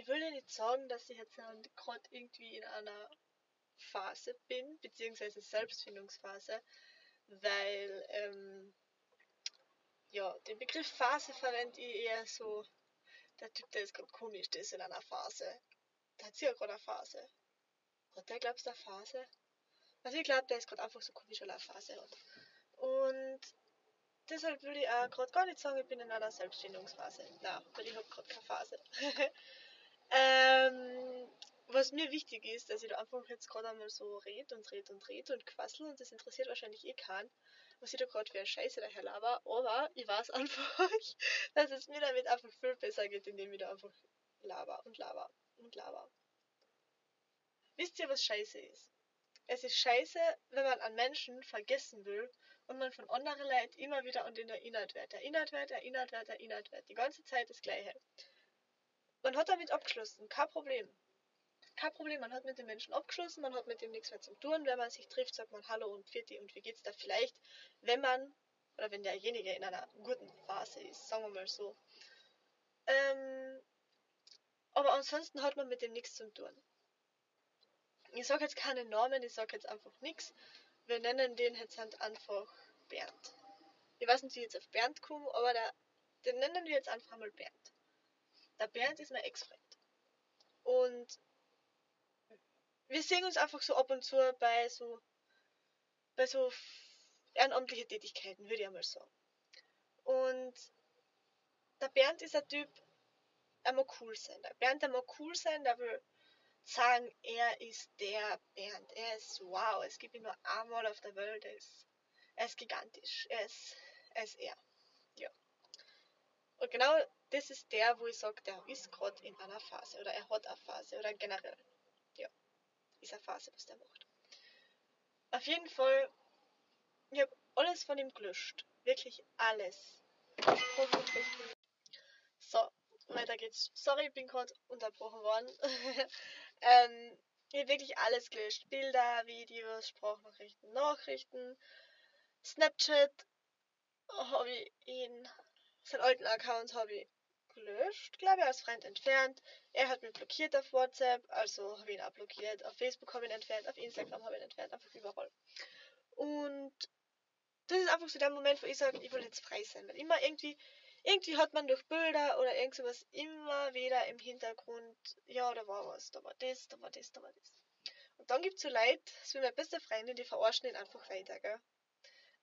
ich will ja nicht sagen, dass ich jetzt gerade irgendwie in einer Phase bin, beziehungsweise Selbstfindungsphase, weil, ähm, ja, den Begriff Phase verwende ich eher so, der Typ, der ist gerade komisch, der ist in einer Phase. Der hat sicher gerade eine Phase. Hat der, glaubst du, eine Phase? Also ich glaube, der ist gerade einfach so komisch, weil er eine Phase hat. Und deshalb würde ich auch gerade gar nicht sagen, ich bin in einer Selbstfindungsphase. Nein, weil ich habe gerade keine Phase. ähm, was mir wichtig ist, dass ich da einfach jetzt gerade einmal so red und red und red und quassel und das interessiert wahrscheinlich eh keinen, was ich da gerade für eine Scheiße daher laber, aber ich weiß einfach, dass es mir damit einfach viel besser geht, indem ich da einfach laber und laber und laber. Wisst ihr, was Scheiße ist? Es ist scheiße, wenn man an Menschen vergessen will und man von anderen Leuten immer wieder an den erinnert wird. Erinnert wird, erinnert wird, erinnert wird. Die ganze Zeit das Gleiche. Man hat damit abgeschlossen, kein Problem. Kein Problem, man hat mit dem Menschen abgeschlossen, man hat mit dem nichts mehr zu tun. Wenn man sich trifft, sagt man Hallo und Vierti und wie geht's da vielleicht, wenn man, oder wenn derjenige in einer guten Phase ist, sagen wir mal so. Ähm, aber ansonsten hat man mit dem nichts zu tun. Ich sage jetzt keine Namen, ich sage jetzt einfach nichts. Wir nennen den jetzt halt einfach Bernd. Ich weiß nicht, wie ich jetzt auf Bernd komme, aber der, den nennen wir jetzt einfach mal Bernd. Der Bernd ist mein Ex-Freund. Und wir sehen uns einfach so ab und zu bei so, bei so ehrenamtliche Tätigkeiten, würde ich einmal sagen. Und der Bernd ist ein Typ, er mag cool sein. Der Bernd, der mag cool sein, der will sagen, er ist der Bernd. Er ist wow, es gibt ihn nur einmal auf der Welt. Er ist, er ist gigantisch. Er ist, er ist er. Ja. Und genau das ist der, wo ich sage, der ist gerade in einer Phase oder er hat eine Phase oder generell. Ja. Ist eine Phase, was der macht. Auf jeden Fall, ich habe alles von ihm gelöscht. Wirklich alles. So, weiter geht's. Sorry, ich bin gerade unterbrochen worden. ähm, ich habe wirklich alles gelöscht. Bilder, Videos, Sprachnachrichten, Nachrichten. Snapchat habe ich ihn, seinen alten Account habe ich gelöscht, glaube ich, als Freund entfernt. Er hat mich blockiert auf WhatsApp, also habe ich ihn auch blockiert. Auf Facebook habe ich ihn entfernt, auf Instagram habe ich ihn entfernt, einfach überall. Und das ist einfach so der Moment, wo ich sage, ich will jetzt frei sein. Weil immer irgendwie, irgendwie hat man durch Bilder oder irgend sowas immer wieder im Hintergrund, ja, da war was, da war das, da war das, da war das. Und dann gibt es so Leute, so wie meine beste Freundin, die verarschen ihn einfach weiter, gell.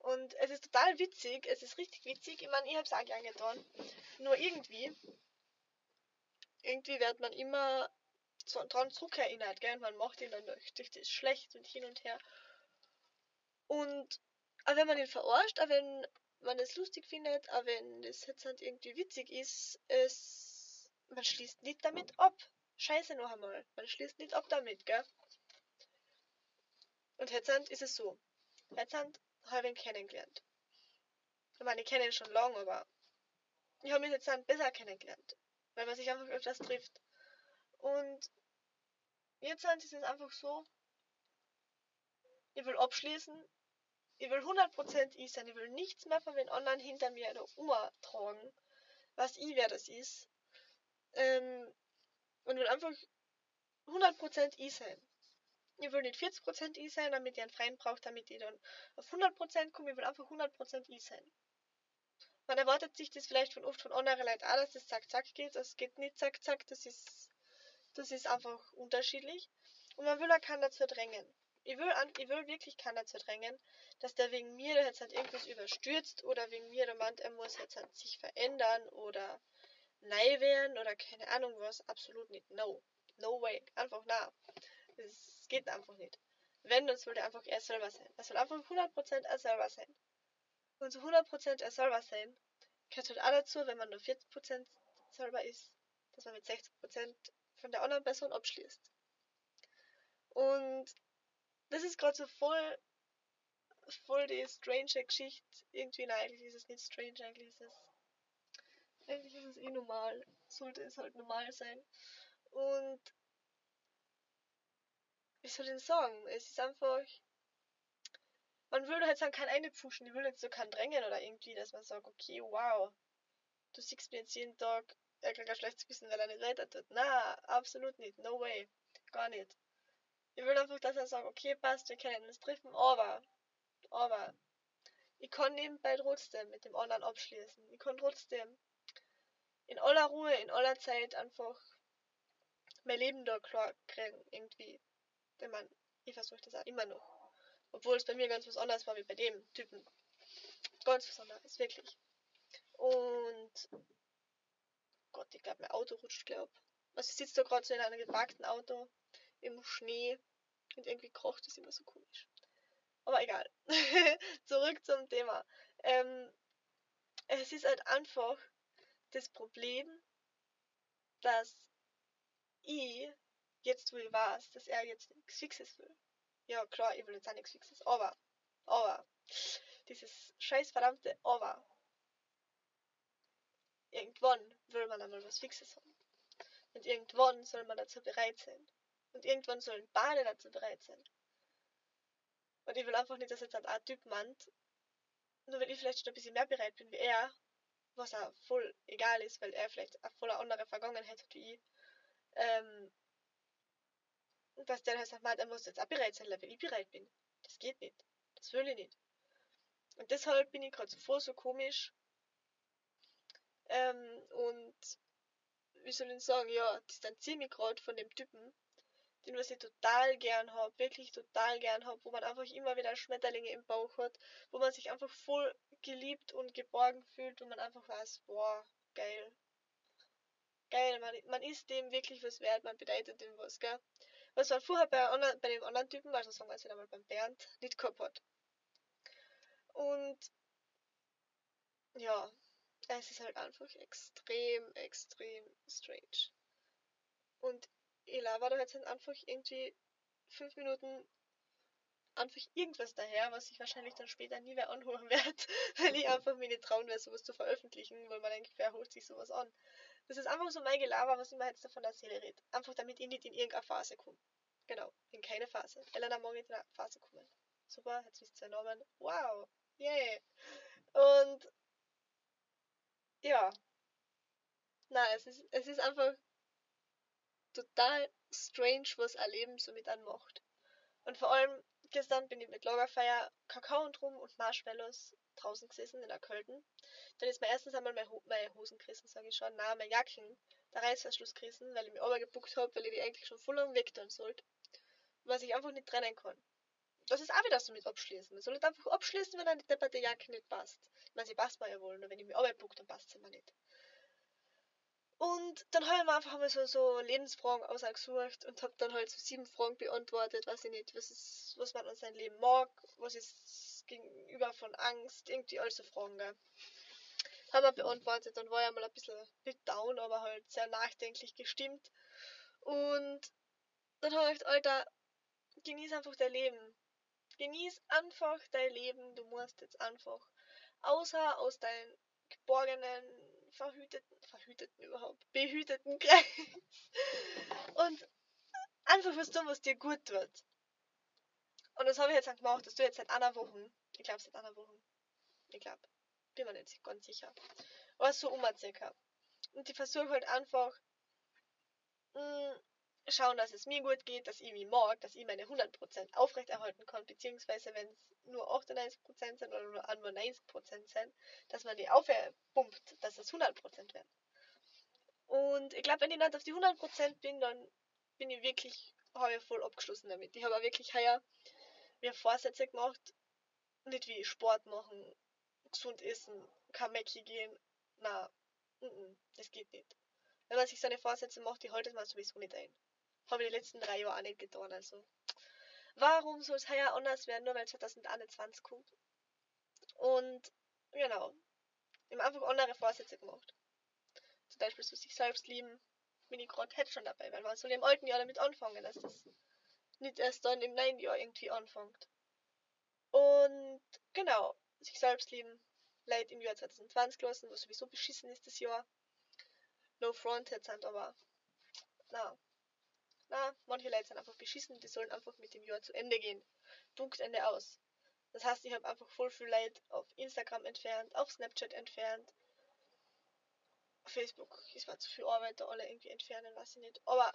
Und es ist total witzig, es ist richtig witzig. Ich meine, ich habe es auch gern getan. Nur irgendwie, irgendwie wird man immer so dran zurückerinnert, gell. Man macht ihn dann durch, das schlecht und hin und her. Und aber wenn man ihn verarscht, auch wenn man es lustig findet, auch wenn das jetzt halt irgendwie witzig ist, es, man schließt nicht damit ab. Scheiße noch einmal. Man schließt nicht ab damit, gell? Und jetzt ist es so. Jetzt ihn kennengelernt. Ich meine, ich kenne ihn schon lange, aber ich habe ihn jetzt dann besser kennengelernt. Weil man sich einfach öfters trifft. Und jetzt ist es einfach so, ich will abschließen, ich will 100% ich sein, ich will nichts mehr von den anderen hinter mir oder Oma tragen, was ich wer das ist. Ähm, und will einfach 100% ich sein ich will nicht 40% I sein, damit ihr einen freien braucht, damit ihr dann auf 100% kommt. Ich will einfach 100% I sein. Man erwartet sich das vielleicht von oft von anderen Leuten auch, dass das zack zack geht. Das geht nicht zack zack, das ist, das ist einfach unterschiedlich. Und man will auch keinen dazu drängen. Ich will, ich will wirklich keinen dazu drängen, dass der wegen mir jetzt halt irgendwas überstürzt oder wegen mir der meint, er muss jetzt halt sich verändern oder neu werden oder keine Ahnung was. Absolut nicht. No. No way. Einfach na. Das geht einfach nicht. Wenn, dann sollte einfach er selber sein. Er soll einfach 100% er selber sein. Und zu 100% er selber sein, gehört halt auch dazu, wenn man nur 40% selber ist, dass man mit 60% von der anderen Person abschließt. Und das ist gerade so voll, voll die strange Geschichte. Irgendwie, nein, eigentlich ist es nicht strange, eigentlich ist es, eigentlich ist es eh normal. Sollte es halt normal sein. Und wie soll ich denn sagen? Es ist einfach. Man würde halt sagen, kein eine pushen, die würde jetzt so keinen drängen oder irgendwie, dass man sagt, okay, wow, du siehst mir jetzt jeden Tag er kriegt ein schlechtes Gewissen, weil er nicht weiter tut. Na, absolut nicht. No way. Gar nicht. Ich will einfach, dass er sagt, okay, passt, wir können uns treffen, aber, aber, ich kann nebenbei trotzdem mit dem anderen abschließen. Ich kann trotzdem in aller Ruhe, in aller Zeit einfach mein Leben da klar kriegen, irgendwie. Denn man, ich versuche das auch immer noch. Obwohl es bei mir ganz was anderes war wie bei dem Typen. Ganz was anderes, wirklich. Und Gott, ich glaube, mein Auto rutscht, glaub. Also ich sitze da gerade so in einem geparkten Auto im Schnee und irgendwie kocht es immer so komisch. Aber egal. Zurück zum Thema. Ähm, es ist halt einfach das Problem, dass ich, jetzt ich weiß, dass er jetzt nichts Fixes will. Ja, klar, ich will jetzt auch nichts Fixes, aber, aber, dieses scheiß verdammte Aber. Irgendwann will man einmal was Fixes haben. Und irgendwann soll man dazu bereit sein. Und irgendwann sollen beide dazu bereit sein. Und ich will einfach nicht, dass jetzt ein Typ meint, nur weil ich vielleicht schon ein bisschen mehr bereit bin wie er, was auch voll egal ist, weil er vielleicht eine voll andere Vergangenheit hat wie ich, ähm, dass der halt sagt, er muss jetzt auch bereit sein, weil ich bereit bin. Das geht nicht. Das will ich nicht. Und deshalb bin ich gerade voll so komisch. Ähm, und wie soll ich sagen, ja, distanziere mich gerade von dem Typen, den was ich total gern habe, wirklich total gern habe, wo man einfach immer wieder Schmetterlinge im Bauch hat, wo man sich einfach voll geliebt und geborgen fühlt und man einfach weiß, boah, geil. Geil, man, man ist dem wirklich was wert, man bedeutet dem was, gell? Was man vorher bei, anderen, bei dem anderen Typen, also sagen wir jetzt wieder mal beim Bernd, nicht gehabt hat. Und ja, es ist halt einfach extrem, extrem strange. Und ich laber da jetzt halt einfach irgendwie fünf Minuten einfach irgendwas daher, was ich wahrscheinlich dann später nie mehr anhören werde, weil ich einfach mir nicht trauen werde, sowas zu veröffentlichen, weil man denkt, wer holt sich sowas an. Das ist einfach so mein Gelaber, was ich mir jetzt davon erzähle red. Einfach damit ich nicht in irgendeine Phase komme. Genau, in keine Phase. Elena mag nicht in eine Phase kommen. Super, jetzt wisst ihr Namen. Wow, yay. Und ja. Nein, es ist, es ist einfach total strange, was ein Leben so mit anmacht. Und vor allem, gestern bin ich mit Lagerfeuer Kakao und Rum und Marshmallows draußen gesessen in der Költen. Dann ist mir erstens einmal meine, Ho meine Hosen gerissen, sage ich schon. Nein, meine Jacken, der Reißverschluss gerissen, weil ich mich aber gebuckt habe, weil ich die eigentlich schon voll lang weg tun sollte. Was ich einfach nicht trennen kann. Das ist auch wieder so mit abschließen. Man soll nicht einfach abschließen, wenn eine depperte Jacke nicht passt. Ich meine, sie passt mir ja wohl, nur wenn ich mich Arbeit bucke, dann passt sie mir nicht. Und dann habe ich mir einfach einmal so, so Lebensfragen ausgesucht und habe dann halt so sieben Fragen beantwortet, weiß ich nicht, was ist, was man an seinem Leben mag, was ist gegenüber von Angst, irgendwie all so Fragen, gell. Haben wir beantwortet, dann war ich mal ein bisschen nicht down, aber halt sehr nachdenklich gestimmt. Und dann habe ich gedacht, Alter, genieß einfach dein Leben. Genieß einfach dein Leben, du musst jetzt einfach außer aus deinen geborgenen verhüteten, verhüteten überhaupt, behüteten Kreis. Und einfach was tun, was dir gut tut. Und das habe ich jetzt gemacht, das tue ich jetzt seit einer Woche. Ich glaube seit einer Woche. Ich glaube. Bin mir nicht ganz sicher. Aber so um circa. Und ich versuche halt einfach mm, schauen, dass es mir gut geht, dass ich mich mag, dass ich meine 100% aufrechterhalten kann, beziehungsweise wenn es nur 98% sind oder nur 90% sind, dass man die aufpumpt, dass es 100% werden. Und ich glaube, wenn ich nicht auf die 100% bin, dann bin ich wirklich heuer voll abgeschlossen damit. Ich habe auch wirklich heuer mir Vorsätze gemacht, nicht wie Sport machen, gesund essen, kein Mäcki gehen, na, das geht nicht. Wenn man sich seine Vorsätze macht, die haltet man sowieso nicht ein. Habe ich die letzten drei Jahre auch nicht getan. Also, warum soll es heuer anders werden, nur weil 2021 kommt? Und, genau. Ich habe einfach andere Vorsätze gemacht. Zum Beispiel so sich selbst lieben, bin ich gerade schon dabei, weil man soll im alten Jahr damit anfangen, dass das nicht erst dann im neuen Jahr irgendwie anfängt. Und, genau, sich selbst lieben, Leid im Jahr 2020 lassen, was sowieso beschissen ist das Jahr. No front jetzt sind aber, na, na, manche Leute sind einfach beschissen, die sollen einfach mit dem Jahr zu Ende gehen. Punkt Ende aus. Das heißt, ich habe einfach voll viel Leid auf Instagram entfernt, auf Snapchat entfernt, Facebook ist mir zu viel Arbeit, da alle irgendwie entfernen, weiß ich nicht. Aber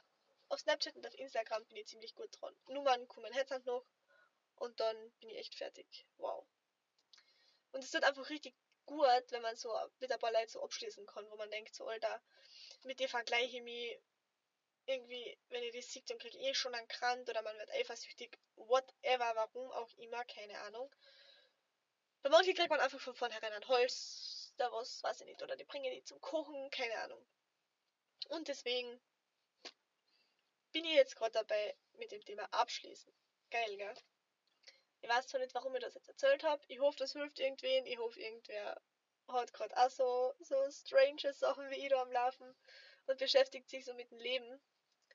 auf Snapchat und auf Instagram bin ich ziemlich gut dran. Nummern kommen jetzt halt noch und dann bin ich echt fertig. Wow. Und es tut einfach richtig gut, wenn man so mit ein paar Leuten so abschließen kann, wo man denkt, so, Alter, mit dir vergleiche ich mich irgendwie, wenn ich das sehe, dann kriege ich eh schon einen Krant oder man wird eifersüchtig, whatever, warum auch immer, keine Ahnung. Bei manchen kriegt man einfach von vornherein ein Holz, da was, weiß ich nicht, oder die bringen die zum Kochen, keine Ahnung. Und deswegen bin ich jetzt gerade dabei mit dem Thema abschließen. Geil, gell? Ich weiß zwar nicht, warum ich das jetzt erzählt habe. Ich hoffe, das hilft irgendwen. Ich hoffe, irgendwer hat gerade auch so, so strange Sachen wie ich da am Laufen und beschäftigt sich so mit dem Leben.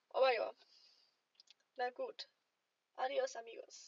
Aber ja. Na gut. Adios, amigos.